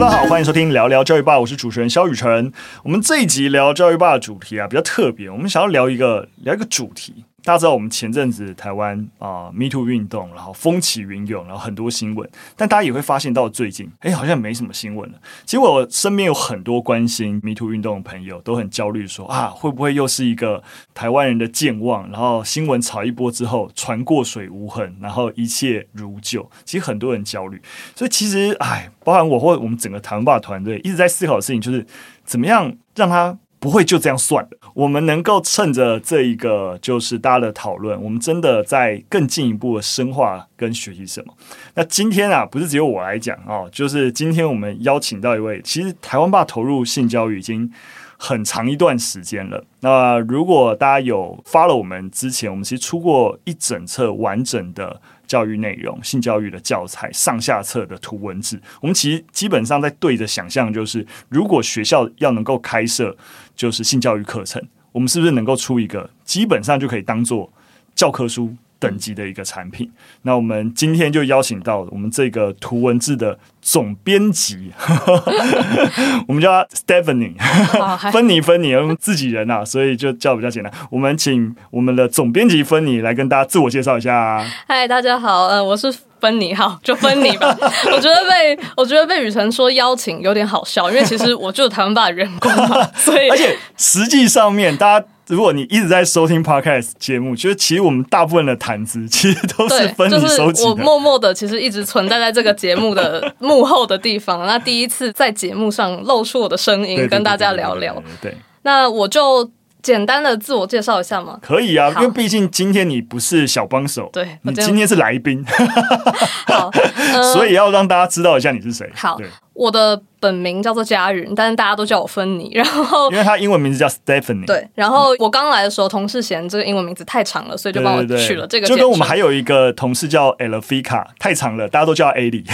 大家好，欢迎收听聊聊教育霸，我是主持人肖雨辰。我们这一集聊教育霸的主题啊比较特别，我们想要聊一个聊一个主题。大家知道我们前阵子台湾啊、呃、Me Too 运动，然后风起云涌，然后很多新闻。但大家也会发现到最近，哎，好像没什么新闻了。其实我身边有很多关心 Me Too 运动的朋友，都很焦虑说，啊，会不会又是一个台湾人的健忘？然后新闻炒一波之后，船过水无痕，然后一切如旧。其实很多人焦虑。所以其实，哎，包含我或我们整个台湾吧团队一直在思考的事情，就是怎么样让他。不会就这样算了。我们能够趁着这一个就是大家的讨论，我们真的在更进一步的深化跟学习什么。那今天啊，不是只有我来讲哦，就是今天我们邀请到一位，其实台湾爸投入性教育已经很长一段时间了。那如果大家有发了我们之前，我们其实出过一整册完整的。教育内容、性教育的教材、上下册的图文字，我们其实基本上在对着想象，就是如果学校要能够开设就是性教育课程，我们是不是能够出一个基本上就可以当做教科书等级的一个产品？那我们今天就邀请到我们这个图文字的总编辑，我们叫他 Stephanie，芬妮芬妮，我们自己人啊，所以就叫比较简单。我们请我们的总编辑芬妮来跟大家自我介绍一下。嗨，大家好，呃，我是芬妮，好，就分你吧。我觉得被我觉得被雨辰说邀请有点好笑，因为其实我就是台湾爸的员工嘛，所以而且实际上面大家。如果你一直在收听 Podcast 节目，就是其实我们大部分的谈资其实都是分你收集的。我默默的其实一直存在在这个节目的幕后的地方。那第一次在节目上露出我的声音，跟大家聊聊。对，那我就。简单的自我介绍一下吗？可以啊，因为毕竟今天你不是小帮手，对，你今天是来宾，好，所以要让大家知道一下你是谁。好，我的本名叫做佳云，但是大家都叫我芬妮。然后，因为他英文名字叫 Stephanie。对，然后我刚来的时候，同事嫌这个英文名字太长了，所以就帮我取了这个。就跟我们还有一个同事叫 Elfika，太长了，大家都叫 Ali。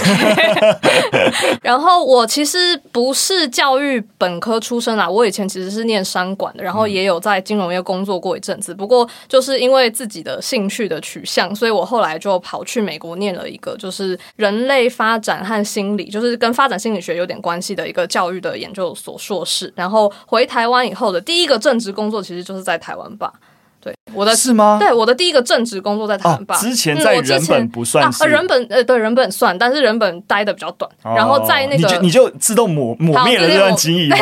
然后我其实不是教育本科出身啊，我以前其实是念商管的，然后也有。在金融业工作过一阵子，不过就是因为自己的兴趣的取向，所以我后来就跑去美国念了一个就是人类发展和心理，就是跟发展心理学有点关系的一个教育的研究所硕士。然后回台湾以后的第一个正职工作，其实就是在台湾吧。对，我的是吗？对，我的第一个正职工作在台湾吧。之前在人本不算是，人本呃，对，人本算，但是人本待的比较短。然后在那个，你就你就自动抹抹灭了这段记忆吗？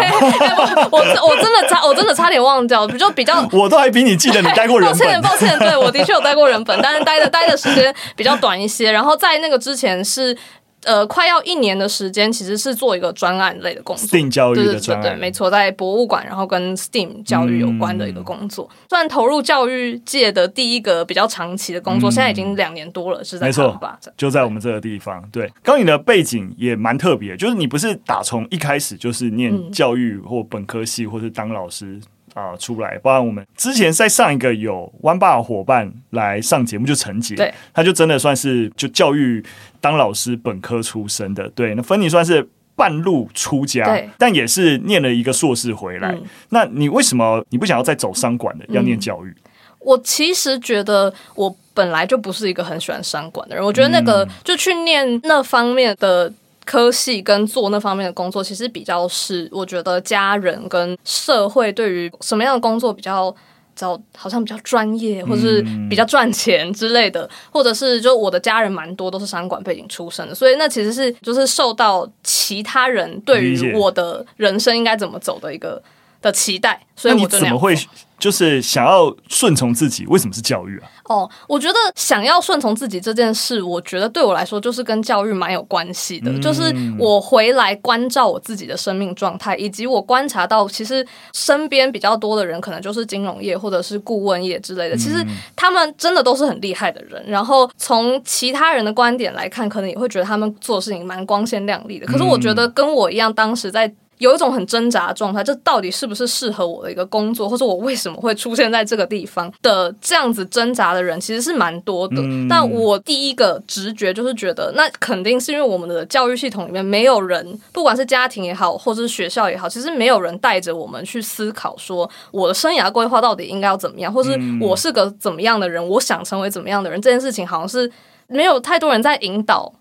我我真的差，我真的差点忘掉，就比较，我都还比你记得你待过人本。抱歉，抱歉，对，我的确有待过人本，但是待的待的时间比较短一些。然后在那个之前是。呃，快要一年的时间，其实是做一个专案类的工作，STEAM 教育的专案，对，对，对，没错，在博物馆，然后跟 STEAM 教育有关的一个工作，嗯、算投入教育界的第一个比较长期的工作，嗯、现在已经两年多了，是在台湾吧，就在我们这个地方。对，刚你的背景也蛮特别，就是你不是打从一开始就是念教育或本科系，或是当老师。嗯啊、呃，出来！不然我们之前在上一个有湾爸伙伴来上节目，就陈杰，对，他就真的算是就教育当老师本科出身的，对。那芬妮算是半路出家，对，但也是念了一个硕士回来。嗯、那你为什么你不想要再走商管的，要念教育？嗯、我其实觉得我本来就不是一个很喜欢商管的人，我觉得那个、嗯、就去念那方面的。科系跟做那方面的工作，其实比较是我觉得家人跟社会对于什么样的工作比较，找好像比较专业，或者是比较赚钱之类的，或者是就我的家人蛮多都是商管背景出身的，所以那其实是就是受到其他人对于我的人生应该怎么走的一个的期待，所以我就怎么会？就是想要顺从自己，为什么是教育啊？哦，我觉得想要顺从自己这件事，我觉得对我来说就是跟教育蛮有关系的。嗯、就是我回来关照我自己的生命状态，以及我观察到，其实身边比较多的人，可能就是金融业或者是顾问业之类的。其实他们真的都是很厉害的人。然后从其他人的观点来看，可能也会觉得他们做事情蛮光鲜亮丽的。可是我觉得跟我一样，当时在。有一种很挣扎的状态，这到底是不是适合我的一个工作，或者我为什么会出现在这个地方的这样子挣扎的人，其实是蛮多的。嗯、但我第一个直觉就是觉得，那肯定是因为我们的教育系统里面没有人，不管是家庭也好，或者是学校也好，其实没有人带着我们去思考说，我的生涯规划到底应该要怎么样，或是我是个怎么样的人，我想成为怎么样的人，这件事情好像是没有太多人在引导。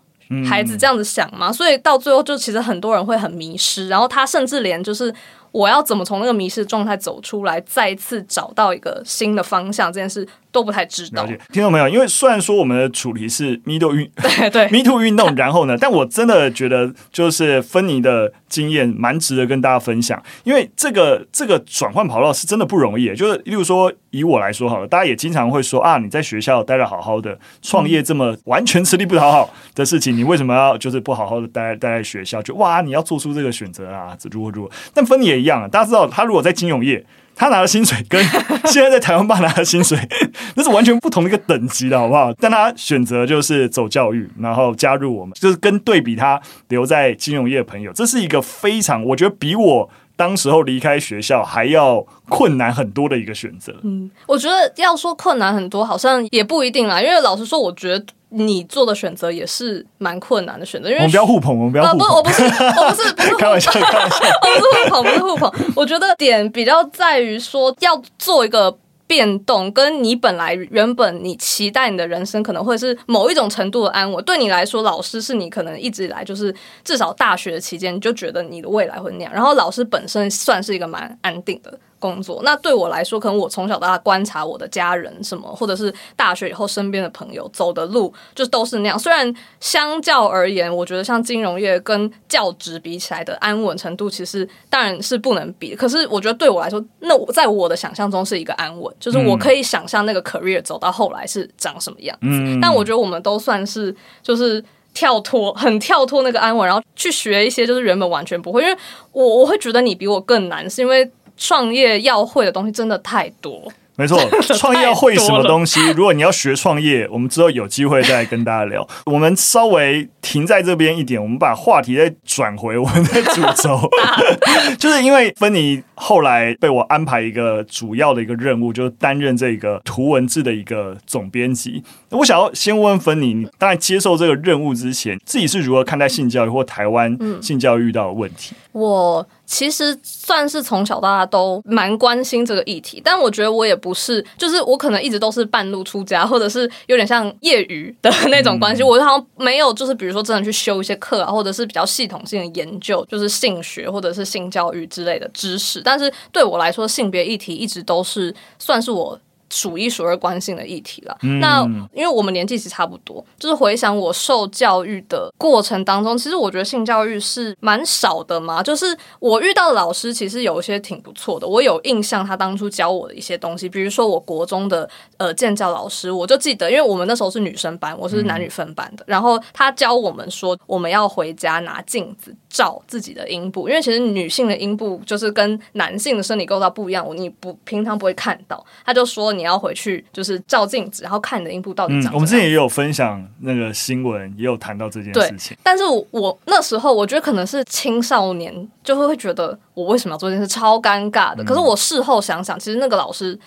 孩子这样子想嘛？所以到最后，就其实很多人会很迷失，然后他甚至连就是。我要怎么从那个迷失状态走出来，再次找到一个新的方向？这件事都不太知道。听到没有？因为虽然说我们的主题是 Me Too 运，对对，Me Too 运动，然后呢，但我真的觉得就是芬妮的经验蛮值得跟大家分享，因为这个这个转换跑道是真的不容易。就是例如说，以我来说好了，大家也经常会说啊，你在学校待得好好的，创业这么完全吃力不讨好的事情，你为什么要就是不好好的待待在学校？就哇，你要做出这个选择啊，如何如何？但芬妮也。一样，大家知道，他如果在金融业，他拿的薪水跟 现在在台湾爸拿的薪水，那是完全不同的一个等级的，好不好？但他选择就是走教育，然后加入我们，就是跟对比他留在金融业的朋友，这是一个非常，我觉得比我当时候离开学校还要困难很多的一个选择。嗯，我觉得要说困难很多，好像也不一定啦，因为老实说，我觉得。你做的选择也是蛮困难的选择，因为我们不要互捧，我们不要互捧。不，我不是，我不是，不是 开玩笑，开玩笑，我不是互捧，不是互捧。我觉得点比较在于说，要做一个变动，跟你本来原本你期待你的人生可能会是某一种程度的安稳。对你来说，老师是你可能一直以来就是至少大学的期间你就觉得你的未来会那样，然后老师本身算是一个蛮安定的。工作，那对我来说，可能我从小到大观察我的家人什么，或者是大学以后身边的朋友走的路，就都是那样。虽然相较而言，我觉得像金融业跟教职比起来的安稳程度，其实当然是不能比。可是我觉得对我来说，那我在我的想象中是一个安稳，就是我可以想象那个 career 走到后来是长什么样子。嗯。但我觉得我们都算是就是跳脱，很跳脱那个安稳，然后去学一些就是原本完全不会。因为我我会觉得你比我更难，是因为。创业要会的东西真的太多，没错。创业要会什么东西？如果你要学创业，我们之后有机会再跟大家聊。我们稍微停在这边一点，我们把话题再转回我们的主轴，就是因为芬妮后来被我安排一个主要的一个任务，就是担任这个图文字的一个总编辑。我想要先问芬妮，你当然接受这个任务之前，自己是如何看待性教育或台湾性教育遇到的问题？嗯、我。其实算是从小到大都蛮关心这个议题，但我觉得我也不是，就是我可能一直都是半路出家，或者是有点像业余的那种关系。我好像没有，就是比如说真的去修一些课啊，或者是比较系统性的研究，就是性学或者是性教育之类的知识。但是对我来说，性别议题一直都是算是我。数一数二关心的议题了。嗯、那因为我们年纪其实差不多，就是回想我受教育的过程当中，其实我觉得性教育是蛮少的嘛。就是我遇到的老师其实有一些挺不错的，我有印象他当初教我的一些东西，比如说我国中的呃建教老师，我就记得，因为我们那时候是女生班，我是男女分班的，嗯、然后他教我们说我们要回家拿镜子照自己的阴部，因为其实女性的阴部就是跟男性的生理构造不一样，你不平常不会看到，他就说你。你要回去就是照镜子，然后看你的阴部到底长什么样。嗯，我们之前也有分享那个新闻，也有谈到这件事情。但是我，我那时候我觉得可能是青少年就会会觉得我为什么要做这件事，超尴尬的。可是我事后想想，其实那个老师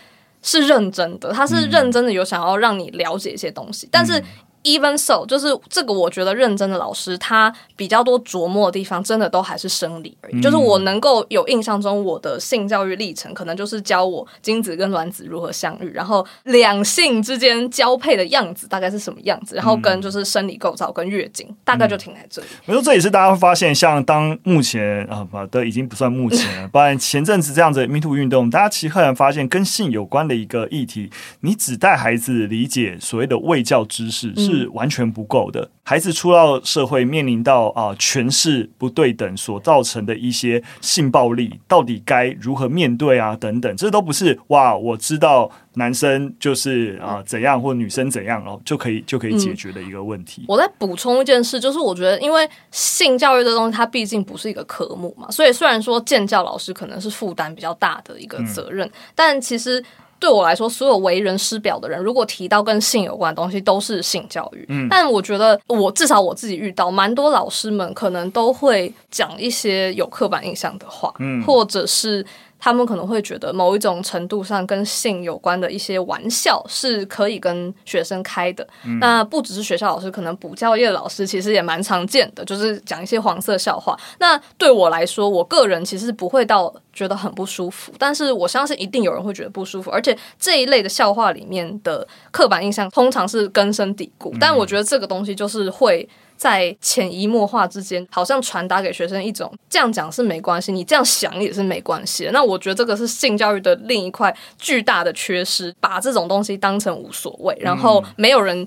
是认真的，他是认真的有想要让你了解一些东西，但是。Even so，就是这个，我觉得认真的老师，他比较多琢磨的地方，真的都还是生理而已。嗯、就是我能够有印象中，我的性教育历程，可能就是教我精子跟卵子如何相遇，然后两性之间交配的样子大概是什么样子，然后跟就是生理构造跟月经，嗯、大概就停在这里。没错这也是大家会发现，像当目前啊，不，都已经不算目前了，不然前阵子这样子 Me Too 运动，大家其实赫然发现跟性有关的一个议题，你只带孩子理解所谓的卫教知识是。是完全不够的。孩子出到社会，面临到啊权势不对等所造成的一些性暴力，到底该如何面对啊？等等，这都不是哇，我知道男生就是啊怎样，或女生怎样，然后就可以就可以解决的一个问题。嗯，我再补充一件事，就是我觉得，因为性教育这东西，它毕竟不是一个科目嘛，所以虽然说建教老师可能是负担比较大的一个责任，嗯，但其实。对我来说，所有为人师表的人，如果提到跟性有关的东西，都是性教育。嗯，但我觉得，我至少我自己遇到蛮多老师们，可能都会讲一些有刻板印象的话，嗯，或者是。他们可能会觉得某一种程度上跟性有关的一些玩笑是可以跟学生开的。嗯、那不只是学校老师，可能补教业的老师其实也蛮常见的，就是讲一些黄色笑话。那对我来说，我个人其实不会到觉得很不舒服，但是我相信一定有人会觉得不舒服。而且这一类的笑话里面的刻板印象通常是根深蒂固，嗯、但我觉得这个东西就是会。在潜移默化之间，好像传达给学生一种这样讲是没关系，你这样想也是没关系的。那我觉得这个是性教育的另一块巨大的缺失，把这种东西当成无所谓，然后没有人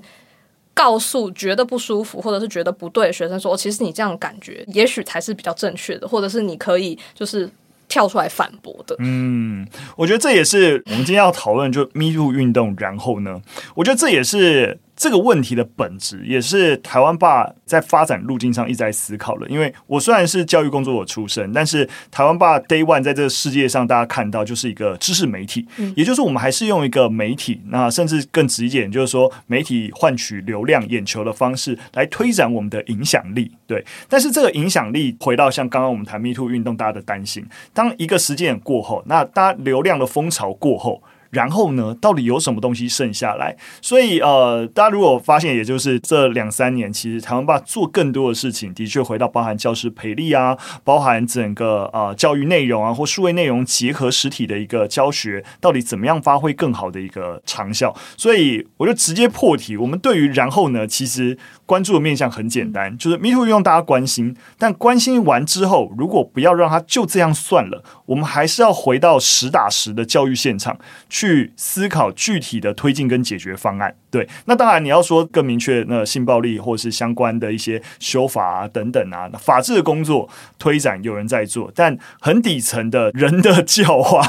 告诉觉得不舒服或者是觉得不对的学生说，其实你这样感觉也许才是比较正确的，或者是你可以就是跳出来反驳的。嗯，我觉得这也是我们今天要讨论就 Me Too 运动，然后呢，我觉得这也是。这个问题的本质也是台湾爸在发展路径上一直在思考的。因为我虽然是教育工作者出身，但是台湾爸 Day One 在这个世界上，大家看到就是一个知识媒体，也就是我们还是用一个媒体，那甚至更直接点，就是说媒体换取流量眼球的方式来推展我们的影响力。对，但是这个影响力回到像刚刚我们谈 Me Too 运动，大家的担心，当一个时间点过后，那大家流量的风潮过后。然后呢，到底有什么东西剩下来？所以呃，大家如果发现，也就是这两三年，其实台湾爸做更多的事情，的确回到包含教师培力啊，包含整个呃教育内容啊，或数位内容结合实体的一个教学，到底怎么样发挥更好的一个长效？所以我就直接破题，我们对于然后呢，其实关注的面向很简单，就是 Me Too 运动大家关心，但关心完之后，如果不要让它就这样算了，我们还是要回到实打实的教育现场。去思考具体的推进跟解决方案。对，那当然你要说更明确，那性暴力或是相关的一些修法啊等等啊，法治的工作推展有人在做，但很底层的人的教化，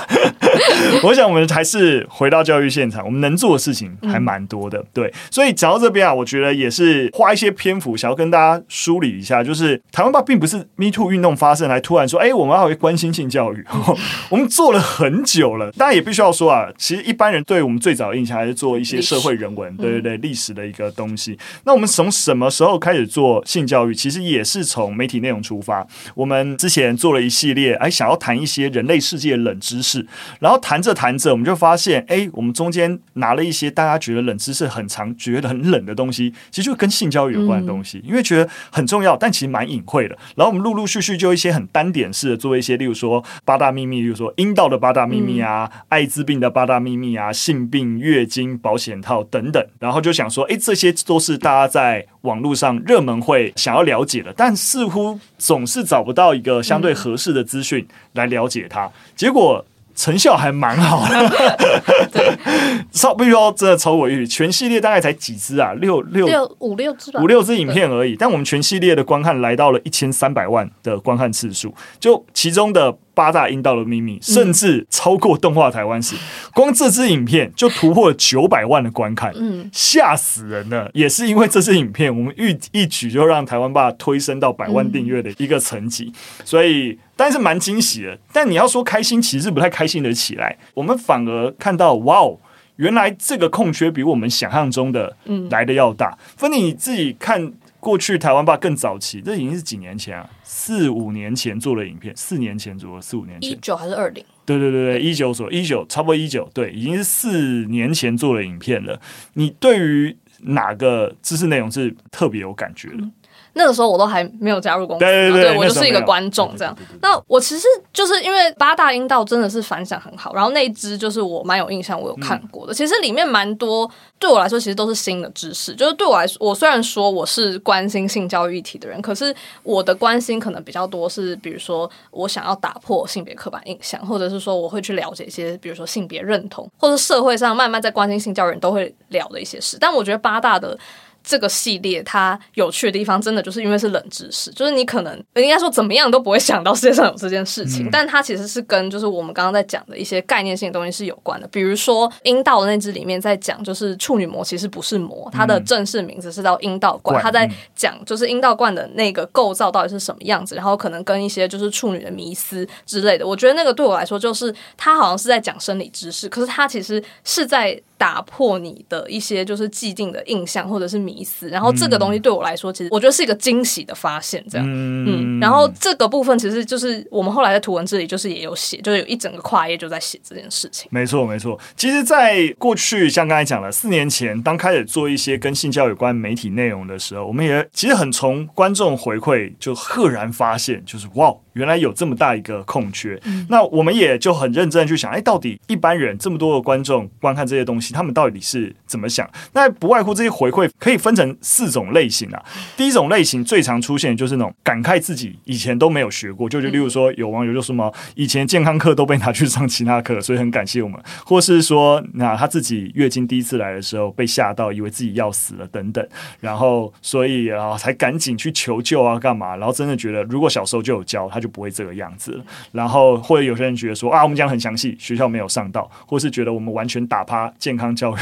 我想我们还是回到教育现场，我们能做的事情还蛮多的。对，所以讲到这边啊，我觉得也是花一些篇幅想要跟大家梳理一下，就是台湾吧并不是 Me Too 运动发生来突然说，哎，我们要关心性教育，我们做了很久了。当然也必须要说啊，其实一般人对我们最早的印象还是做一些社会人文。对对对，历史的一个东西。那我们从什么时候开始做性教育？其实也是从媒体内容出发。我们之前做了一系列，哎，想要谈一些人类世界的冷知识。然后谈着谈着，我们就发现，哎，我们中间拿了一些大家觉得冷知识很长、觉得很冷的东西，其实就跟性教育有关的东西，因为觉得很重要，但其实蛮隐晦的。然后我们陆陆续续就一些很单点式的做一些，例如说八大秘密，例如说阴道的八大秘密啊，艾滋病的八大秘密啊，性病、月经保险套等等。然后就想说，哎，这些都是大家在网络上热门会想要了解的，但似乎总是找不到一个相对合适的资讯来了解它。结果成效还蛮好的，对，超必须要真的超我预期。全系列大概才几支啊，六六六五六支吧，五六支影片而已。但我们全系列的观看来到了一千三百万的观看次数，就其中的。八大阴道的秘密，甚至超过动画台湾史，光这支影片就突破了九百万的观看，嗯，吓死人了。也是因为这支影片，我们一一举就让台湾爸推升到百万订阅的一个层级，所以但是蛮惊喜的。但你要说开心，其实不太开心的起来。我们反而看到，哇哦，原来这个空缺比我们想象中的来的要大。芬妮，你自己看。过去台湾吧更早期，这已经是几年前啊，四五年前做的影片，四年前左右，四五年前，一九还是二零？对对对对，一九左一九，差不多一九，对，已经是四年前做的影片了。你对于哪个知识内容是特别有感觉的？嗯那个时候我都还没有加入公司，对对对，对，我就是一个观众这样。那我其实就是因为八大阴道真的是反响很好，然后那一支就是我蛮有印象，我有看过的。其实里面蛮多对我来说其实都是新的知识，就是对我来说，我虽然说我是关心性教育议题的人，可是我的关心可能比较多是，比如说我想要打破性别刻板印象，或者是说我会去了解一些，比如说性别认同，或者社会上慢慢在关心性教育人都会聊的一些事。但我觉得八大的。这个系列它有趣的地方，真的就是因为是冷知识，就是你可能应该说怎么样都不会想到世界上有这件事情，嗯、但它其实是跟就是我们刚刚在讲的一些概念性的东西是有关的。比如说阴道的那支里面在讲，就是处女膜其实不是膜，它的正式名字是叫阴道冠。它在讲就是阴道冠的那个构造到底是什么样子，然后可能跟一些就是处女的迷思之类的。我觉得那个对我来说，就是它好像是在讲生理知识，可是它其实是在。打破你的一些就是既定的印象或者是迷思，然后这个东西对我来说，其实我觉得是一个惊喜的发现，这样，嗯，然后这个部分其实就是我们后来在图文这里就是也有写，就是有一整个跨页就在写这件事情。没错，没错。其实，在过去像刚才讲了，四年前当开始做一些跟性教育有关媒体内容的时候，我们也其实很从观众回馈就赫然发现，就是哇。原来有这么大一个空缺，嗯、那我们也就很认真去想，哎，到底一般人这么多的观众观看这些东西，他们到底是怎么想？那不外乎这些回馈可以分成四种类型啊。第一种类型最常出现就是那种感慨自己以前都没有学过，就就例如说有网友就说嘛，以前健康课都被拿去上其他课，所以很感谢我们，或是说那他自己月经第一次来的时候被吓到，以为自己要死了等等，然后所以啊才赶紧去求救啊干嘛，然后真的觉得如果小时候就有教，他就不会这个样子了。然后或者有些人觉得说啊，我们讲很详细，学校没有上到，或是觉得我们完全打趴健康教育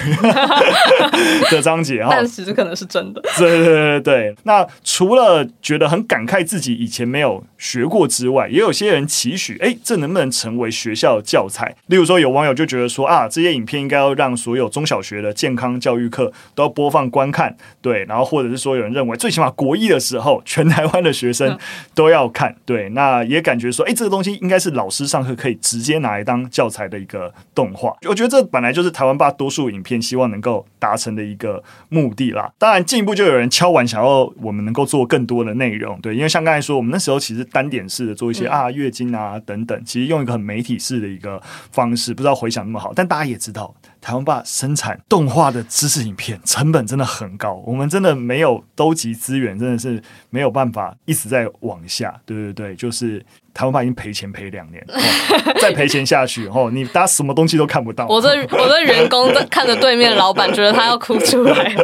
的章节哈，但其实可能是真的。对对对对，那除了觉得很感慨自己以前没有学过之外，也有些人期许，哎，这能不能成为学校教材？例如说，有网友就觉得说啊，这些影片应该要让所有中小学的健康教育课都要播放观看，对，然后或者是说，有人认为最起码国一的时候，全台湾的学生都要看，对，那也感觉说，哎，这个东西应该是老师上课可以直接拿来当教材的一个动画。我觉得这本来就是台湾吧多数影片希望能够达成的一个目的啦。当然，进一步就有人敲完想要我们能够做更多的内容，对，因为像刚才说，我们那时候其实单点式的做一些啊月经啊等等，其实用一个很媒体式的一个方式，不知道回想那么好。但大家也知道，台湾爸生产动画的知识影片成本真的很高，我们真的没有兜集资源，真的是没有办法一直在往下。对对对，就是。台湾爸已经赔钱赔两年，哦、再赔钱下去，哦，你大家什么东西都看不到。我的我的员工在看着对面老板，觉得他要哭出来。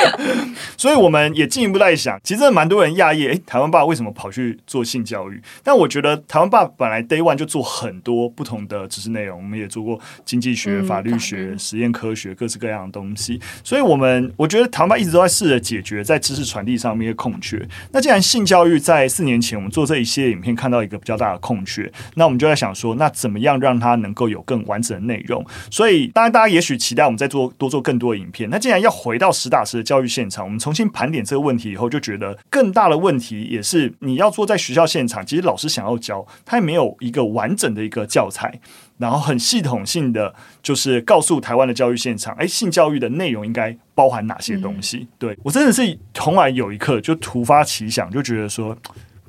所以我们也进一步在想，其实蛮多人讶异，诶，台湾爸为什么跑去做性教育？但我觉得台湾爸本来 Day One 就做很多不同的知识内容，我们也做过经济学、法律学、嗯、实验科学，各式各样的东西。所以，我们我觉得台湾爸一直都在试着解决在知识传递上面的空缺。那既然性教育在四年前我们做这一系列影片，看到一个。比较大的空缺，那我们就在想说，那怎么样让它能够有更完整的内容？所以，当然大家也许期待我们再做多做更多的影片。那既然要回到实打实的教育现场，我们重新盘点这个问题以后，就觉得更大的问题也是你要做在学校现场，其实老师想要教，他也没有一个完整的一个教材，然后很系统性的就是告诉台湾的教育现场，诶，性教育的内容应该包含哪些东西？嗯、对我真的是从来有一刻就突发奇想，就觉得说。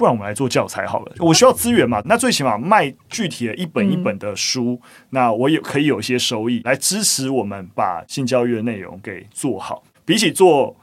不然我们来做教材好了。我需要资源嘛，那最起码卖具体的一本一本的书，嗯、那我也可以有一些收益来支持我们把性教育的内容给做好。比起做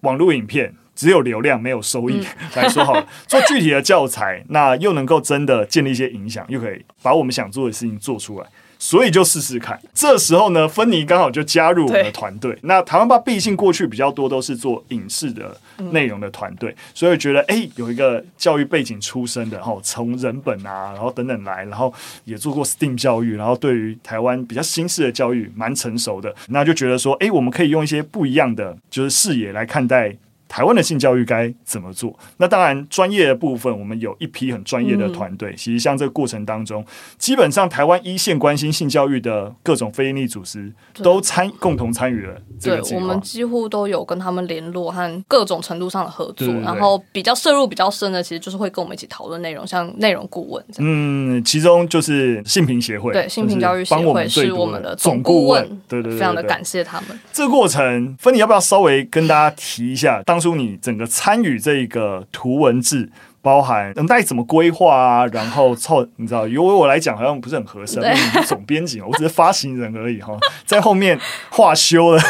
网络影片，只有流量没有收益、嗯、来说好了，做具体的教材，那又能够真的建立一些影响，又可以把我们想做的事情做出来。所以就试试看。这时候呢，芬妮刚好就加入我们的团队。那台湾吧毕竟过去比较多都是做影视的内容的团队，嗯、所以觉得哎，有一个教育背景出身的，然后从人本啊，然后等等来，然后也做过 STEAM 教育，然后对于台湾比较新式的教育蛮成熟的，那就觉得说，哎，我们可以用一些不一样的就是视野来看待。台湾的性教育该怎么做？那当然，专业的部分我们有一批很专业的团队。嗯、其实像这个过程当中，基本上台湾一线关心性教育的各种非营利组织都参共同参与了这个。对，我们几乎都有跟他们联络和各种程度上的合作。对对对，然后比较涉入比较深的，其实就是会跟我们一起讨论内容，像内容顾问这样。嗯，其中就是性平协会，对性平教育协会是我们的总顾问。对对对，非常的感谢他们。这个过程，芬妮要不要稍微跟大家提一下？当当初你整个参与这个图文字，包含等待怎么规划啊，然后凑，你知道，由我来讲好像不是很合身，因为总编辑，我只是发行人而已哈，在后面话修了。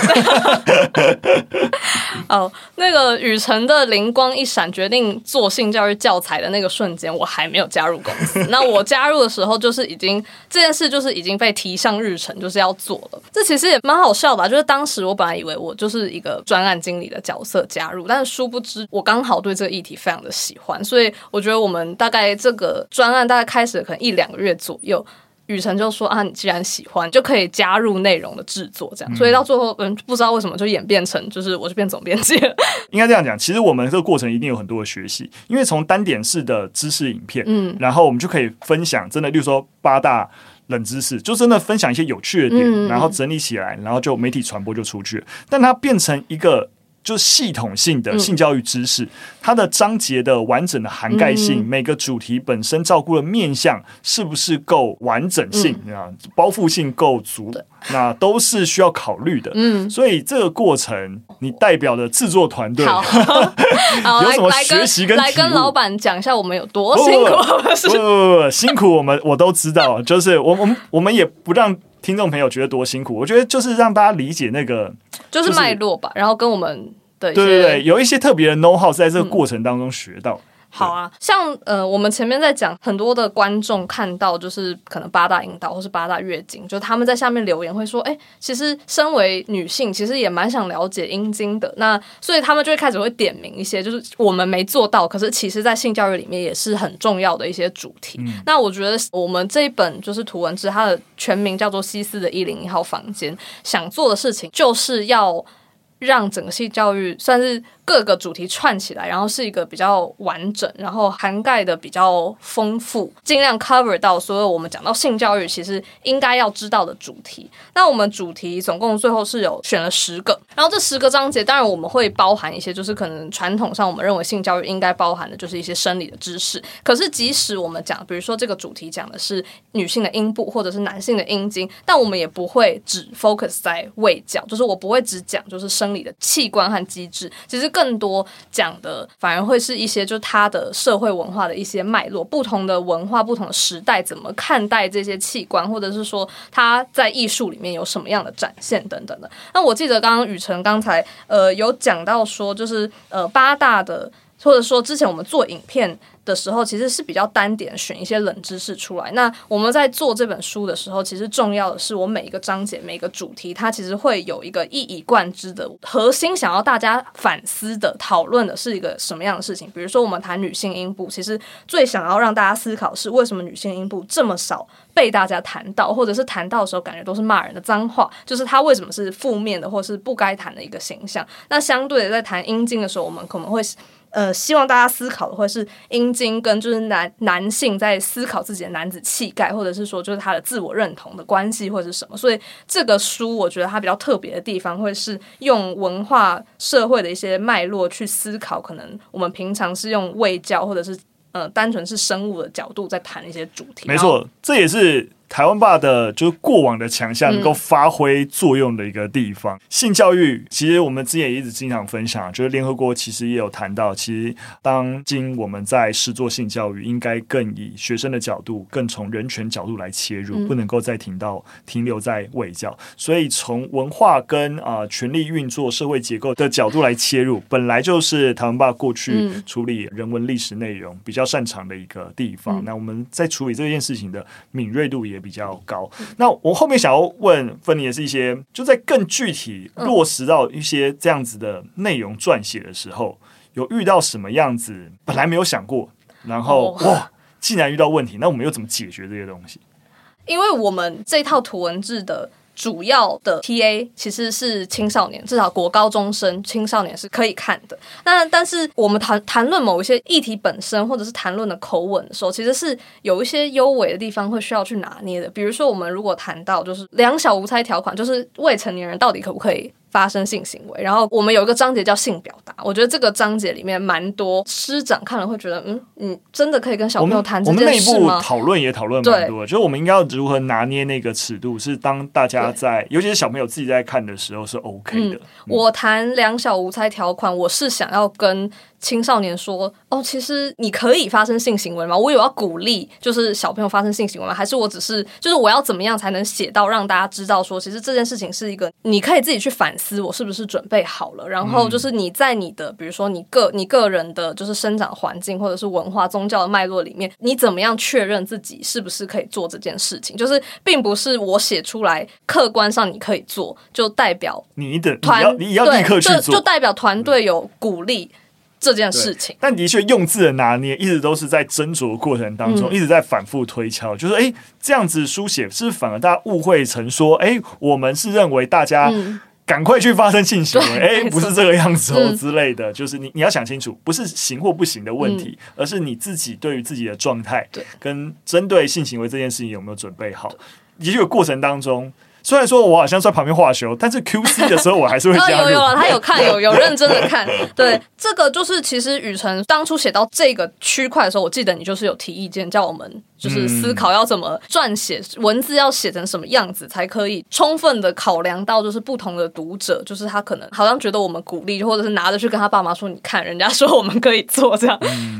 哦，那个雨辰的灵光一闪，决定做性教育教材的那个瞬间，我还没有加入公司。那我加入的时候，就是已经这件事就是已经被提上日程，就是要做了。这其实也蛮好笑吧？就是当时我本来以为我就是一个专案经理的角色加入，但是殊不知我刚好对这个议题非常的喜欢，所以我觉得我们大概这个专案大概开始可能一两个月左右。雨辰就说啊，你既然喜欢，就可以加入内容的制作，这样。嗯、所以到最后，嗯，不知道为什么就演变成，就是我就变总编辑了。应该这样讲，其实我们这个过程一定有很多的学习，因为从单点式的知识影片，嗯，然后我们就可以分享，真的，例如说八大冷知识，就真的分享一些有趣的点，嗯、然后整理起来，然后就媒体传播就出去了。但它变成一个。就系统性的性教育知识，嗯、它的章节的完整的涵盖性，嗯、每个主题本身照顾的面向是不是够完整性啊？嗯、包覆性够足，那都是需要考虑的。嗯，所以这个过程，你代表的制作团队，好有什么学习跟来跟老板讲一下，我们有多辛苦？不不不不，辛苦我们我都知道，就是我我们我们也不让。听众朋友觉得多辛苦，我觉得就是让大家理解那个，就是脉络吧，然后跟我们的，对对对，有一些特别的 know how 是在这个过程当中学到。嗯好啊，像呃，我们前面在讲很多的观众看到就是可能八大阴道或是八大月经，就他们在下面留言会说，哎，其实身为女性，其实也蛮想了解阴茎的。那所以他们就会开始会点名一些，就是我们没做到，可是其实在性教育里面也是很重要的一些主题。嗯、那我觉得我们这一本就是图文志，它的全名叫做《西斯的一零一号房间》，想做的事情就是要让整个性教育算是。各个主题串起来，然后是一个比较完整，然后涵盖的比较丰富，尽量 cover 到所有我们讲到性教育其实应该要知道的主题。那我们主题总共最后是有选了十个，然后这十个章节当然我们会包含一些，就是可能传统上我们认为性教育应该包含的就是一些生理的知识。可是即使我们讲，比如说这个主题讲的是女性的阴部或者是男性的阴茎，但我们也不会只 focus 在卫教，就是我不会只讲就是生理的器官和机制，其实。更多讲的反而会是一些，就是他的社会文化的一些脉络，不同的文化、不同的时代怎么看待这些器官，或者是说他在艺术里面有什么样的展现等等的。那我记得刚刚雨辰刚才呃有讲到说，就是呃八大的，或者说之前我们做影片。的时候其实是比较单点选一些冷知识出来。那我们在做这本书的时候，其实重要的是我每一个章节、每一个主题，它其实会有一个一以贯之的核心，想要大家反思的、讨论的是一个什么样的事情。比如说，我们谈女性阴部，其实最想要让大家思考是为什么女性阴部这么少被大家谈到，或者是谈到的时候感觉都是骂人的脏话，就是它为什么是负面的，或是不该谈的一个形象。那相对的，在谈阴茎的时候，我们可能会。呃，希望大家思考的会是阴茎跟就是男男性在思考自己的男子气概，或者是说就是他的自我认同的关系，或者是什么。所以这个书我觉得它比较特别的地方，会是用文化社会的一些脉络去思考，可能我们平常是用卫教或者是呃单纯是生物的角度在谈一些主题。没错，这也是。台湾爸的，就是过往的强项能够发挥作用的一个地方。嗯、性教育，其实我们之前也一直经常分享，就是联合国其实也有谈到，其实当今我们在施作性教育，应该更以学生的角度，更从人权角度来切入，嗯、不能够再停到停留在卫教。所以从文化跟啊、呃、权力运作、社会结构的角度来切入，本来就是台湾爸过去处理人文历史内容比较擅长的一个地方。嗯、那我们在处理这件事情的敏锐度也。也比较高。那我后面想要问芬妮的是一些，就在更具体落实到一些这样子的内容撰写的时候，有遇到什么样子本来没有想过，然后哇，竟然遇到问题，那我们又怎么解决这些东西？因为我们这套图文字的。主要的 TA 其实是青少年，至少国高中生、青少年是可以看的。那但是我们谈谈论某一些议题本身，或者是谈论的口吻的时候，其实是有一些优委的地方会需要去拿捏的。比如说，我们如果谈到就是两小无猜条款，就是未成年人到底可不可以发生性行为，然后我们有一个章节叫性表达，我觉得这个章节里面蛮多师长看了会觉得，嗯你，真的可以跟小朋友谈这件事吗？我们内部讨论也讨论蛮多就是我们应该要如何拿捏那个尺度，是当大家在，尤其是小朋友自己在看的时候是 OK 的。嗯嗯、我谈两小无猜条款，我是想要跟。青少年说：“哦，其实你可以发生性行为吗？我有要鼓励，就是小朋友发生性行为吗？还是我只是，就是我要怎么样才能写到让大家知道说，其实这件事情是一个你可以自己去反思，我是不是准备好了？然后就是你在你的，比如说你个你个人的，就是生长环境或者是文化宗教的脉络里面，你怎么样确认自己是不是可以做这件事情？就是并不是我写出来，客观上你可以做，就代表你的团你要立刻去做，就就代表团队有鼓励。”这件事情，但的确用字的拿捏一直都是在斟酌过程当中，嗯、一直在反复推敲。就是哎，这样子书写是反而大家误会成说，哎，我们是认为大家赶快去发生性行为，哎、嗯，不是这个样子哦、嗯、之类的。就是你你要想清楚，不是行或不行的问题，嗯、而是你自己对于自己的状态，跟针对性行为这件事情有没有准备好。也许过程当中。虽然说我好像在旁边画休，但是 QC 的时候我还是会加入。有有了，他有看，有有认真的看。对，这个就是其实雨辰当初写到这个区块的时候，我记得你就是有提意见，叫我们就是思考要怎么撰写文字，要写成什么样子才可以充分的考量到就是不同的读者，就是他可能好像觉得我们鼓励，或者是拿着去跟他爸妈说，你看人家说我们可以做这样。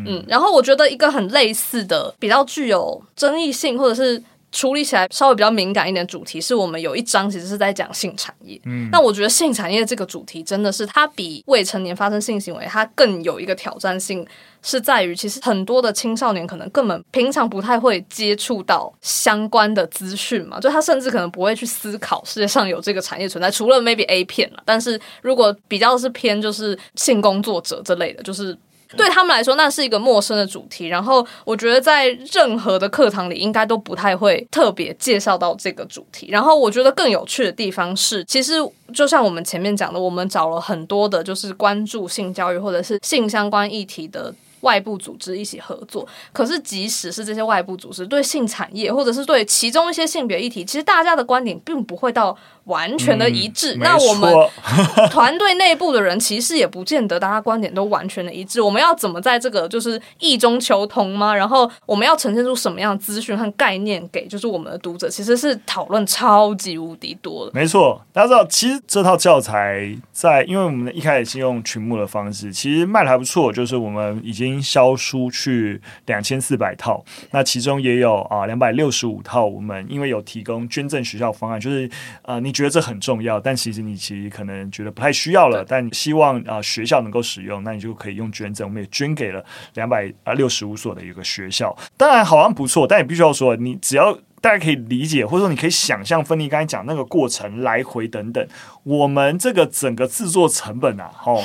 嗯，然后我觉得一个很类似的、比较具有争议性或者是。处理起来稍微比较敏感一点的主题，是我们有一章其实是在讲性产业。嗯，那我觉得性产业这个主题真的是它比未成年发生性行为，它更有一个挑战性，是在于其实很多的青少年可能根本平常不太会接触到相关的资讯嘛，就他甚至可能不会去思考世界上有这个产业存在，除了 maybe A 片了。但是如果比较是偏就是性工作者之类的，就是。对他们来说，那是一个陌生的主题。然后，我觉得在任何的课堂里，应该都不太会特别介绍到这个主题。然后，我觉得更有趣的地方是，其实就像我们前面讲的，我们找了很多的，就是关注性教育或者是性相关议题的。外部组织一起合作，可是即使是这些外部组织对性产业，或者是对其中一些性别议题，其实大家的观点并不会到完全的一致。嗯、那我们 团队内部的人其实也不见得大家观点都完全的一致。我们要怎么在这个就是异中求同吗？然后我们要呈现出什么样的资讯和概念给就是我们的读者，其实是讨论超级无敌多的。没错，大家知道，其实这套教材在因为我们一开始是用群目的方式，其实卖的还不错，就是我们已经。销书去两千四百套，那其中也有啊两百六十五套。我们因为有提供捐赠学校方案，就是呃你觉得这很重要，但其实你其实可能觉得不太需要了，但希望啊学校能够使用，那你就可以用捐赠。我们也捐给了两百啊六十五所的一个学校。当然好像不错，但也必须要说，你只要大家可以理解，或者说你可以想象芬妮刚才讲那个过程来回等等，我们这个整个制作成本啊，哦。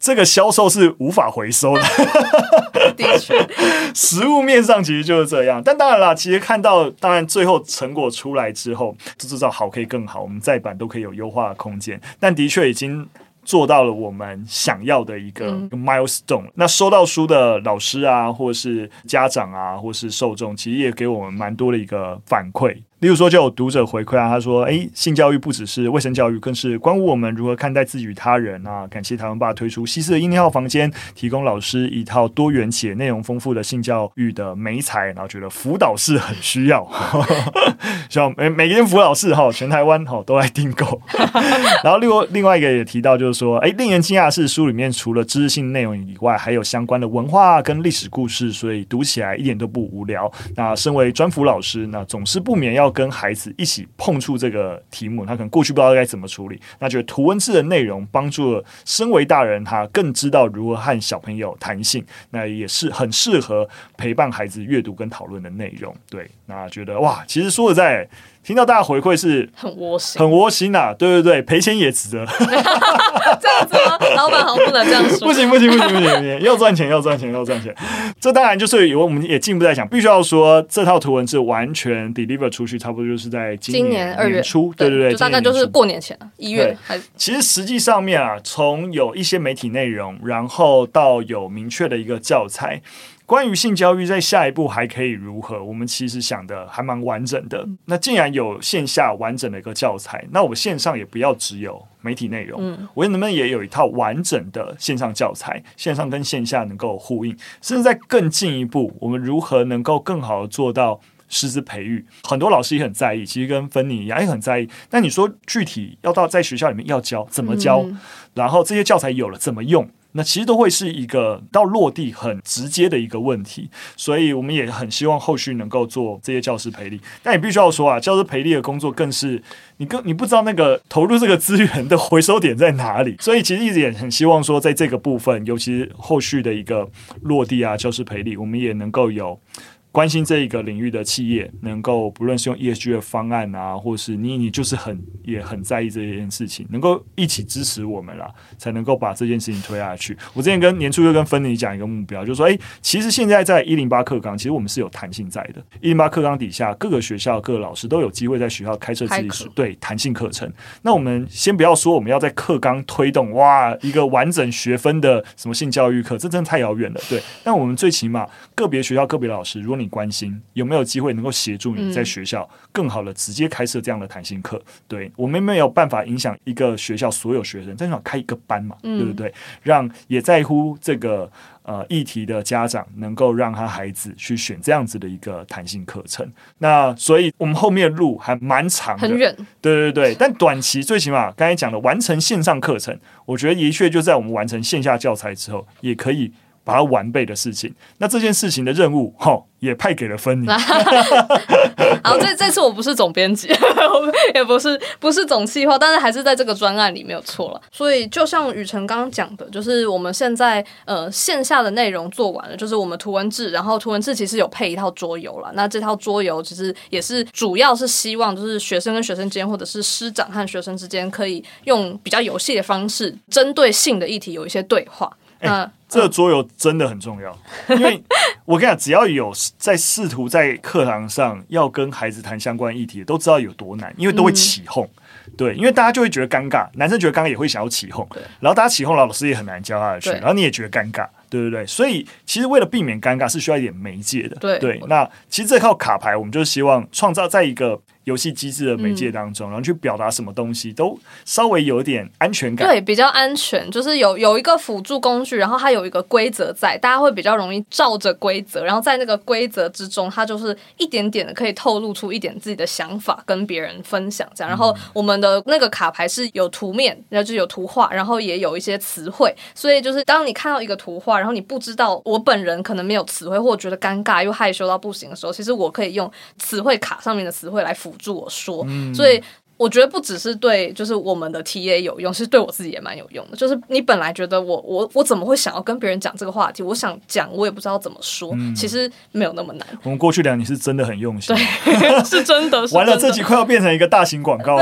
这个销售是无法回收的，的确，实物面上其实就是这样。但当然啦，其实看到当然最后成果出来之后，就知道好可以更好，我们再版都可以有优化的空间。但的确已经做到了我们想要的一个 milestone。嗯。那收到书的老师啊，或是家长啊，或是受众，其实也给我们蛮多的一个反馈。例如说，就有读者回馈啊，他说：“诶，性教育不只是卫生教育，更是关乎我们如何看待自己与他人啊！”感谢台湾爸推出西式的一号房间，提供老师一套多元且内容丰富的性教育的美材，然后觉得辅导室很需要，希望每每间辅导室哈，全台湾哈都来订购。然后另外另外一个也提到，就是说，诶，令人惊讶是，书里面除了知识性内容以外，还有相关的文化跟历史故事，所以读起来一点都不无聊。那身为专辅老师，那总是不免要。跟孩子一起碰触这个题目，他可能过去不知道该怎么处理，那觉得图文字的内容帮助了身为大人他更知道如何和小朋友谈性，那也是很适合陪伴孩子阅读跟讨论的内容。对，那觉得哇，其实说实在。听到大家回馈是很窝心，很窝心呐，对对对，赔钱也值得。这样子吗？老板好像不能这样说。不行不行不行不行不行，要赚钱 要赚钱要赚钱。这当然就是有我们也进一步在想，必须要说这套图文是完全 deliver 出去，差不多就是在今年二月初，对对对，大概就是过年前一月。还其实实际上面啊，从有一些媒体内容，然后到有明确的一个教材。关于性教育，在下一步还可以如何？我们其实想的还蛮完整的。那既然有线下完整的一个教材，那我线上也不要只有媒体内容，嗯，我能不能也有一套完整的线上教材？线上跟线下能够呼应，甚至在更进一步，我们如何能够更好的做到师资培育？很多老师也很在意，其实跟芬妮一样也很在意。那你说具体要到在学校里面要教，怎么教？嗯，然后这些教材有了怎么用？那其实都会是一个到落地很直接的一个问题，所以我们也很希望后续能够做这些教师培力。但你必须要说啊，教师培力的工作更是你更你不知道那个投入这个资源的回收点在哪里，所以其实一直也很希望说，在这个部分，尤其是后续的一个落地啊，教师培力，我们也能够有。关心这一个领域的企业，能够不论是用 ESG 的方案啊，或是你你就是很也很在意这件事情，能够一起支持我们啦，才能够把这件事情推下去。我之前跟年初就跟芬妮讲一个目标，就是说，哎，其实现在在一零八课纲，其实我们是有弹性在的。一零八课纲底下，各个学校、各个老师都有机会在学校开设自己对弹性课程。那我们先不要说我们要在课纲推动哇一个完整学分的什么性教育课，这真的太遥远了。对，但我们最起码个别学校、个别老师，如果你关心有没有机会能够协助你在学校更好的直接开设这样的弹性课？对，我们没有办法影响一个学校所有学生，至少开一个班嘛，对不对？让也在乎这个呃议题的家长能够让他孩子去选这样子的一个弹性课程。那所以我们后面的路还蛮长的，很远。对对对，但短期最起码刚才讲的完成线上课程，我觉得的确就在我们完成线下教材之后，也可以。把它完备的事情。那这件事情的任务，哈，也派给了芬妮。好，这这次我不是总编辑，也不是不是总计划，但是还是在这个专案里没有错了。所以就像雨辰刚刚讲的，就是我们现在呃线下的内容做完了，就是我们图文志，然后图文志其实有配一套桌游了。那这套桌游其实也是主要是希望就是学生跟学生间，或者是师长和学生之间，可以用比较游戏的方式，针对性的议题有一些对话。欸、这个桌游真的很重要，因为我跟你讲，只要有在试图在课堂上要跟孩子谈相关议题，都知道有多难，因为都会起哄。嗯、对，因为大家就会觉得尴尬，男生觉得尴尬也会想要起哄，然后大家起哄，老师也很难教下去，然后你也觉得尴尬，对不对，对？所以其实为了避免尴尬，是需要一点媒介的。对，对，那其实这套卡牌，我们就是希望创造在一个。游戏机制的媒介当中，嗯、然后去表达什么东西都稍微有点安全感，对，比较安全，就是有有一个辅助工具，然后它有一个规则在，大家会比较容易照着规则，然后在那个规则之中，它就是一点点的可以透露出一点自己的想法跟别人分享这样。然后我们的那个卡牌是有图面，然后就有图画，然后也有一些词汇，所以就是当你看到一个图画，然后你不知道我本人可能没有词汇，或者觉得尴尬又害羞到不行的时候，其实我可以用词汇卡上面的词汇来辅助我说，所以。我觉得不只是对，就是我们的 TA 有用，是对我自己也蛮有用的。就是你本来觉得我我我怎么会想要跟别人讲这个话题？我想讲，我也不知道怎么说。嗯、其实没有那么难。我们过去两年是真的很用心，对，是真的。完了，这集快要变成一个大型广告，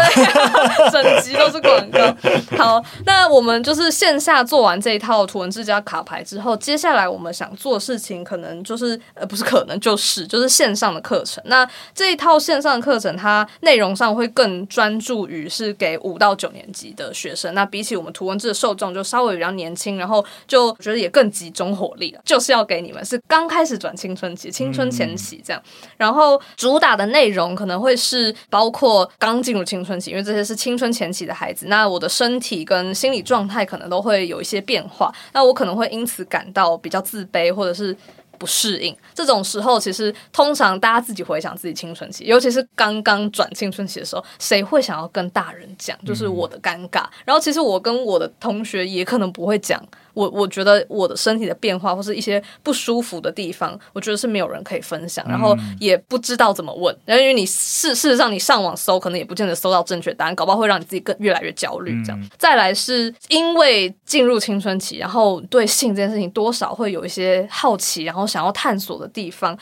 整集都是广告。好，那我们就是线下做完这一套图文之家卡牌之后，接下来我们想做的事情，可能就是呃，不是可能就是就是线上的课程。那这一套线上的课程，它内容上会更专。专注于是给五到九年级的学生，那比起我们图文字的受众就稍微比较年轻，然后就觉得也更集中火力了，就是要给你们是刚开始转青春期、青春前期这样，然后主打的内容可能会是包括刚进入青春期，因为这些是青春前期的孩子，那我的身体跟心理状态可能都会有一些变化，那我可能会因此感到比较自卑，或者是。不适应这种时候，其实通常大家自己回想自己青春期，尤其是刚刚转青春期的时候，谁会想要跟大人讲？就是我的尴尬。然后，其实我跟我的同学也可能不会讲。我我觉得我的身体的变化或是一些不舒服的地方，我觉得是没有人可以分享，然后也不知道怎么问。然后因为你事事实上你上网搜，可能也不见得搜到正确答案，搞不好会让你自己更越来越焦虑。这样，再来是因为进入青春期，然后对性这件事情多少会有一些好奇，然后想要探索的地方。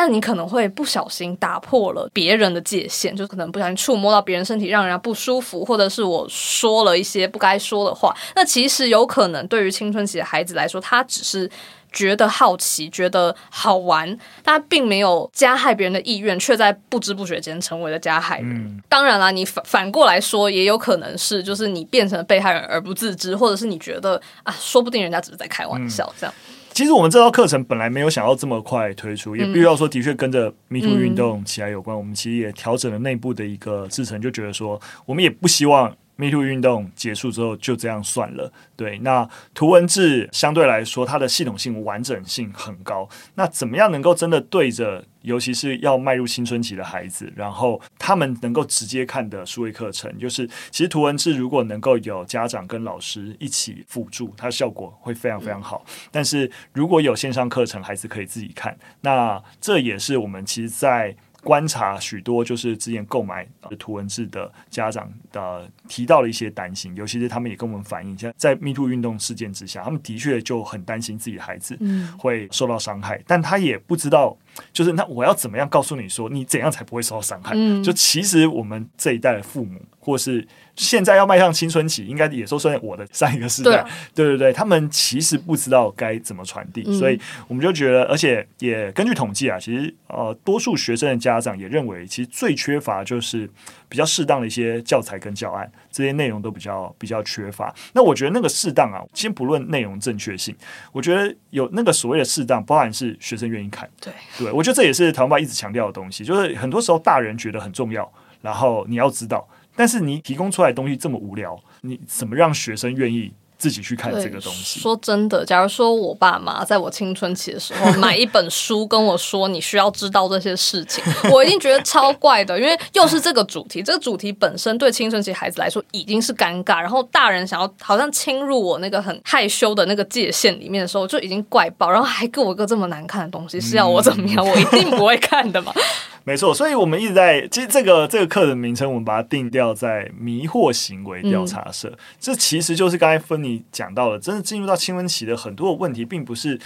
但你可能会不小心打破了别人的界限，就可能不小心触摸到别人身体，让人家不舒服，或者是我说了一些不该说的话。那其实有可能对于青春期的孩子来说，他只是觉得好奇，觉得好玩，他并没有加害别人的意愿，却在不知不觉间成为了加害人。嗯、当然啦，你反反过来说，也有可能是就是你变成了被害人而不自知，或者是你觉得啊，说不定人家只是在开玩笑，嗯、这样。其实我们这套课程本来没有想要这么快推出，也必须要说，的确跟着 Me Too 运动起来有关。我们其实也调整了内部的一个制程，就觉得说，我们也不希望。Me Too 运动结束之后就这样算了。对，那图文字相对来说它的系统性完整性很高。那怎么样能够真的对着，尤其是要迈入青春期的孩子，然后他们能够直接看的数位课程，就是其实图文字如果能够有家长跟老师一起辅助，它效果会非常非常好。但是如果有线上课程，孩子可以自己看，那这也是我们其实，在。观察许多就是之前购买图文字的家长的提到了一些担心，尤其是他们也跟我们反映，现在 Me Too 运动事件之下，他们的确就很担心自己的孩子会受到伤害，但他也不知道，就是那我要怎么样告诉你说，你怎样才不会受到伤害？就其实我们这一代的父母或是。现在要迈向青春期，应该也说算我的 上一个时代，对，啊、对对对，他们其实不知道该怎么传递，嗯、所以我们就觉得，而且也根据统计啊，其实呃，多数学生的家长也认为，其实最缺乏就是比较适当的一些教材跟教案，这些内容都比较比较缺乏。那我觉得那个适当啊，先不论内容正确性，我觉得有那个所谓的适当，包含是学生愿意看，对对，我觉得这也是台湾爸一直强调的东西，就是很多时候大人觉得很重要，然后你要知道。但是你提供出来的东西这么无聊，你怎么让学生愿意自己去看这个东西。说真的，假如说我爸妈在我青春期的时候买一本书跟我说你需要知道这些事情，我一定觉得超怪的，因为又是这个主题，这个主题本身对青春期孩子来说已经是尴尬，然后大人想要好像侵入我那个很害羞的那个界限里面的时候，就已经怪爆，然后还给我一个这么难看的东西，是要我怎么样？我一定不会看的嘛。没错，所以我们一直在，其实这个这个课的名称，我们把它定调在迷惑行为调查社。嗯、这其实就是刚才芬妮讲到了，真的进入到青春期的很多的问题，并不是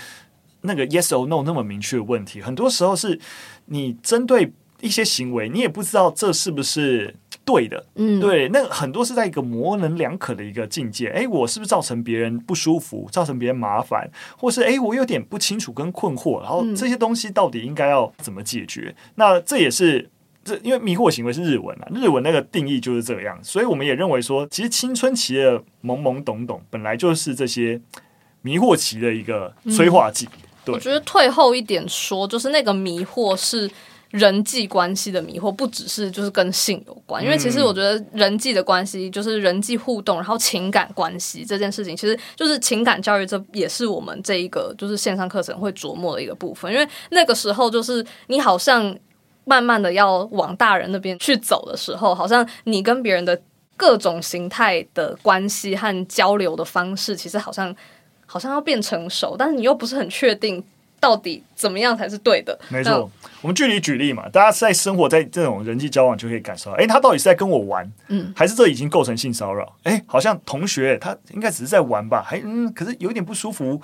那个 yes or no 那么明确的问题，很多时候是你针对一些行为，你也不知道这是不是。对的，嗯，对，那很多是在一个模棱两可的一个境界。哎，我是不是造成别人不舒服，造成别人麻烦，或是哎，我有点不清楚跟困惑，然后这些东西到底应该要怎么解决？嗯、那这也是这，因为迷惑行为是日文啊，日文那个定义就是这样，所以我们也认为说，其实青春期的懵懵懂懂本来就是这些迷惑期的一个催化剂。嗯、对，我觉得退后一点说，就是那个迷惑是。人际关系的迷惑不只是就是跟性有关，因为其实我觉得人际的关系就是人际互动，然后情感关系这件事情，其实就是情感教育，这也是我们这一个就是线上课程会琢磨的一个部分。因为那个时候就是你好像慢慢的要往大人那边去走的时候，好像你跟别人的各种形态的关系和交流的方式，其实好像好像要变成熟，但是你又不是很确定。到底怎么样才是对的？没错，我们具体举例嘛，大家在生活在这种人际交往就可以感受到，哎，他到底是在跟我玩，嗯，还是这已经构成性骚扰？哎，好像同学他应该只是在玩吧，还嗯，可是有点不舒服，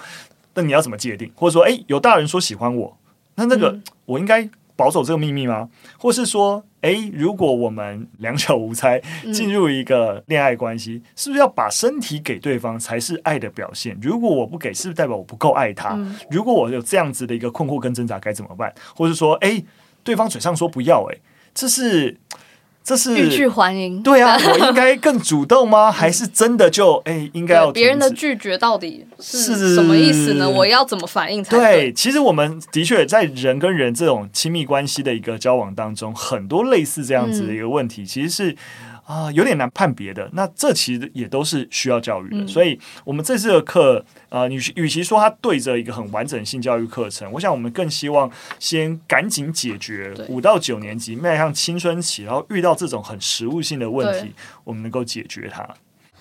那你要怎么界定？或者说，哎，有大人说喜欢我，那那个、嗯、我应该保守这个秘密吗？或是说，诶，如果我们两小无猜进入一个恋爱关系，嗯、是不是要把身体给对方才是爱的表现？如果我不给，是不是代表我不够爱他？嗯、如果我有这样子的一个困惑跟挣扎，该怎么办？或是说，诶，对方嘴上说不要，诶，这是。这是欲拒还迎，对啊，我应该更主动吗？还是真的就哎、欸，应该要别人的拒绝到底是什么意思呢？我要怎么反应才对？对，其实我们的确在人跟人这种亲密关系的一个交往当中，很多类似这样子的一个问题，嗯、其实是。啊、呃，有点难判别的。那这其实也都是需要教育的。嗯、所以，我们这次的课，呃，与其与其说它对着一个很完整性教育课程，我想我们更希望先赶紧解决五到九年级迈向青春期，然后遇到这种很实务性的问题，我们能够解决它。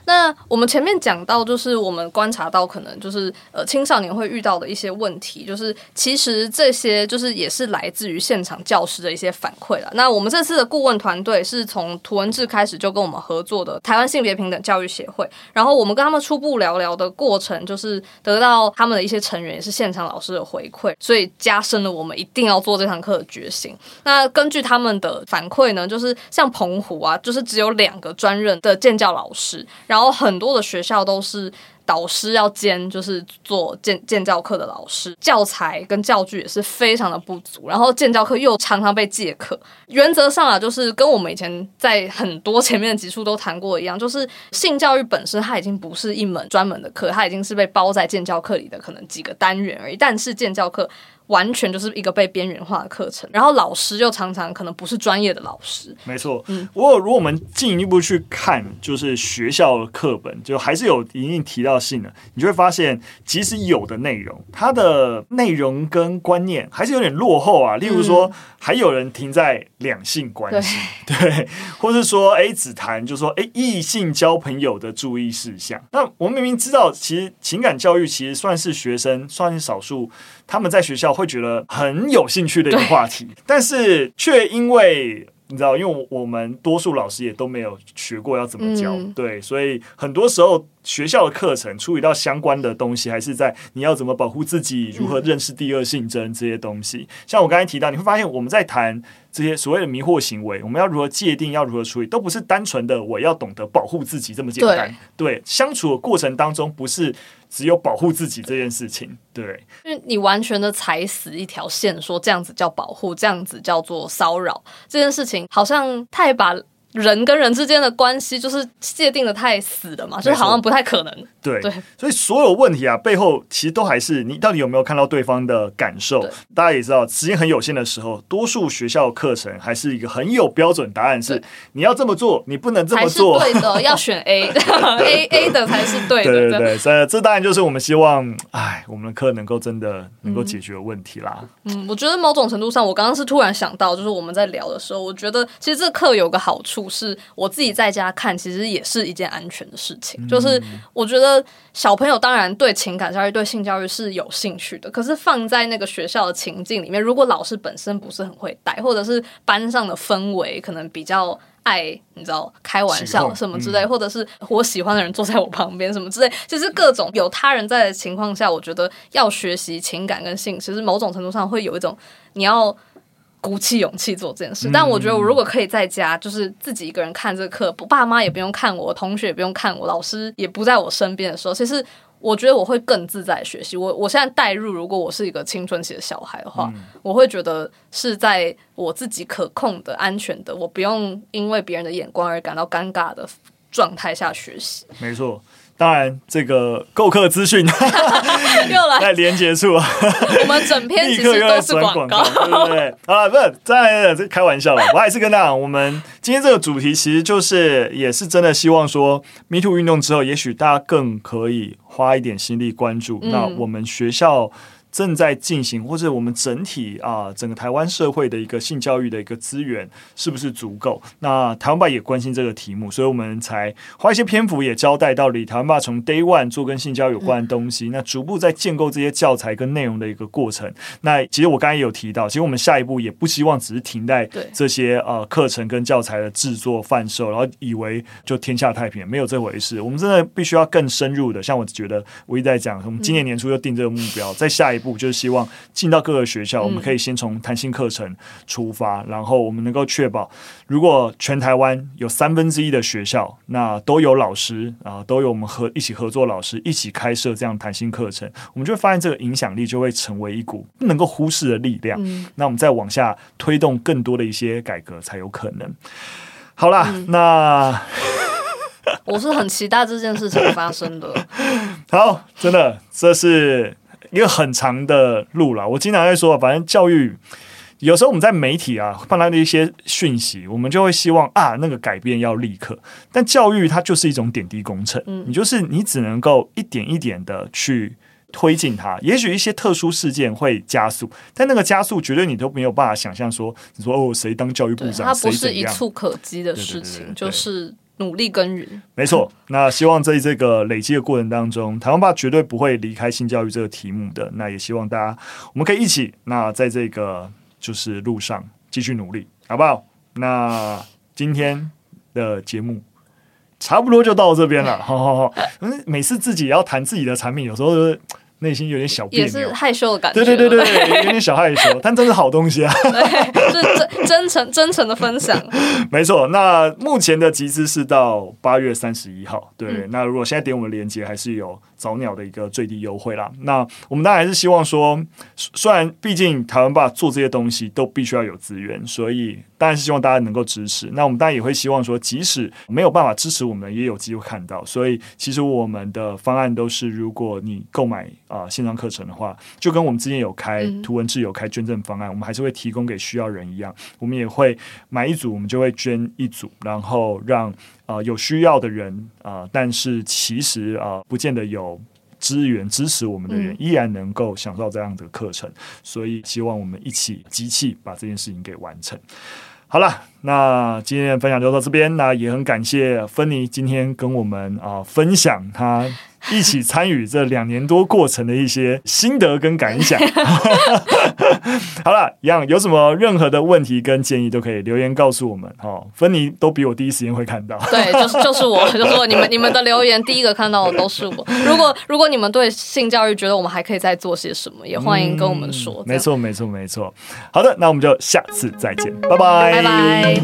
那我们前面讲到，就是我们观察到可能就是呃青少年会遇到的一些问题，就是其实这些就是也是来自于现场教师的一些反馈了。那我们这次的顾问团队是从图文志开始就跟我们合作的台湾性别平等教育协会，然后我们跟他们初步聊聊的过程，就是得到他们的一些成员也是现场老师的回馈，所以加深了我们一定要做这堂课的决心。那根据他们的反馈呢，就是像澎湖啊，就是只有两个专任的建教老师，然后。然后很多的学校都是导师要兼，就是做建建教课的老师，教材跟教具也是非常的不足。然后建教课又常常被借课。原则上啊，就是跟我们以前在很多前面的集数都谈过一样，就是性教育本身它已经不是一门专门的课，它已经是被包在建教课里的可能几个单元而已。但是建教课。完全就是一个被边缘化的课程，然后老师又常常可能不是专业的老师。没错，嗯，不过如果我们进一步去看，就是学校的课本，就还是有一定提到性的，你就会发现，即使有的内容，它的内容跟观念还是有点落后啊。例如说，还有人停在两性关系，对，对，或是说，哎，只谈就是说，哎，异性交朋友的注意事项。那我们明明知道，其实情感教育其实算是学生，算是少数。他们在学校会觉得很有兴趣的一个话题，但是却因为你知道，因为我们多数老师也都没有学过要怎么教，嗯、对，所以很多时候学校的课程处理到相关的东西，还是在你要怎么保护自己，如何认识第二性征这些东西。嗯、像我刚才提到，你会发现我们在谈这些所谓的迷惑行为，我们要如何界定，要如何处理，都不是单纯的我要懂得保护自己这么简单。对，对，相处的过程当中不是。只有保护自己这件事情，对，因为你完全的踩死一条线，说这样子叫保护，这样子叫做骚扰，这件事情好像太把人跟人之间的关系就是界定的太死了嘛，就是好像不太可能对，对，所以所有问题啊，背后其实都还是你到底有没有看到对方的感受。大家也知道，时间很有限的时候，多数学校课程还是一个很有标准答案是，是你要这么做，你不能这么做。对的，要选 A，A A 的才是对的。对对对，所以这当然就是我们希望，哎，我们的课能够真的能够解决问题啦。嗯，我觉得某种程度上，我刚刚是突然想到，就是我们在聊的时候，我觉得其实这课有个好处是，我自己在家看，其实也是一件安全的事情。嗯、就是我觉得小朋友当然对情感教育、对性教育是有兴趣的，可是放在那个学校的情境里面，如果老师本身不是很会带，或者是班上的氛围可能比较爱，你知道开玩笑什么之类，或者是我喜欢的人坐在我旁边什么之类，就是各种有他人在的情况下，我觉得要学习情感跟性，其实某种程度上会有一种你要。鼓起勇气做这件事，但我觉得我如果可以在家，就是自己一个人看这个课，不爸妈也不用看我，同学也不用看我，老师也不在我身边的时候，其实我觉得我会更自在学习。我我现在代入，如果我是一个青春期的小孩的话，我会觉得是在我自己可控的、安全的，我不用因为别人的眼光而感到尴尬的状态下学习。没错。当然，这个购课资讯 又来在连接处，我们整篇 其实都是广告，对不对？啊，不是，在这开玩笑了。我还是跟大家讲，我们今天这个主题其实就是，也是真的希望说，Me Too 运动之后，也许大家更可以花一点心力关注。嗯、那我们学校。正在进行，或者我们整体啊，整个台湾社会的一个性教育的一个资源是不是足够？那台湾爸也关心这个题目，所以我们才花一些篇幅也交代到底台湾爸从 Day One 做跟性教育有关的东西，嗯、那逐步在建构这些教材跟内容的一个过程。那其实我刚才也有提到，其实我们下一步也不希望只是停在这些呃课程跟教材的制作贩售，然后以为就天下太平，没有这回事。我们真的必须要更深入的，像我觉得我一直在讲，我们今年年初就定这个目标，在下一步。就是希望进到各个学校，我们可以先从弹性课程出发，嗯、然后我们能够确保，如果全台湾有三分之一的学校，那都有老师啊，都有我们合一起合作老师一起开设这样弹性课程，我们就会发现这个影响力就会成为一股不能够忽视的力量。嗯、那我们再往下推动更多的一些改革才有可能。好啦，嗯、那我是很期待这件事情发生的。好，真的，这是。一个很长的路了，我经常在说，反正教育有时候我们在媒体啊，放来的一些讯息，我们就会希望啊，那个改变要立刻。但教育它就是一种点滴工程，嗯，你就是你只能够一点一点的去推进它。也许一些特殊事件会加速，但那个加速绝对你都没有办法想象说，你说哦，谁当教育部长，它不是一蹴可及的事情，就是。努力耕耘，没错。那希望在这个累积的过程当中，台湾爸绝对不会离开性教育这个题目的。那也希望大家，我们可以一起，那在这个就是路上继续努力，好不好？那今天的节目差不多就到这边了。好好好，嗯，每次自己要谈自己的产品，有时候就是。内心有点小别扭，也是害羞的感觉。对对对对，有点小害羞，但真是好东西啊！真诚 真诚的分享。没错，那目前的集资是到八月三十一号。对，嗯、那如果现在点我们的链接，还是有早鸟的一个最低优惠啦。那我们当然还是希望说，虽然毕竟台湾爸做这些东西都必须要有资源，所以当然是希望大家能够支持。那我们当然也会希望说，即使没有办法支持我们，也有机会看到。所以其实我们的方案都是，如果你购买。啊，线上课程的话，就跟我们之前有开图文志有开捐赠方案，嗯、我们还是会提供给需要人一样，我们也会买一组，我们就会捐一组，然后让啊、呃、有需要的人啊、呃，但是其实啊、呃，不见得有资源支持我们的人，依然能够享受这样的课程，嗯、所以希望我们一起集气把这件事情给完成。好了，那今天的分享就到这边，那也很感谢芬妮今天跟我们啊、呃、分享她。一起参与这两年多过程的一些心得跟感想。好了，一样有什么任何的问题跟建议都可以留言告诉我们。哈，芬妮都比我第一时间会看到。对，就是 就是我，就是我。你们你们的留言第一个看到的都是我。如果如果你们对性教育觉得我们还可以再做些什么，也欢迎跟我们说。嗯、没错没错没错。好的，那我们就下次再见，拜拜拜拜。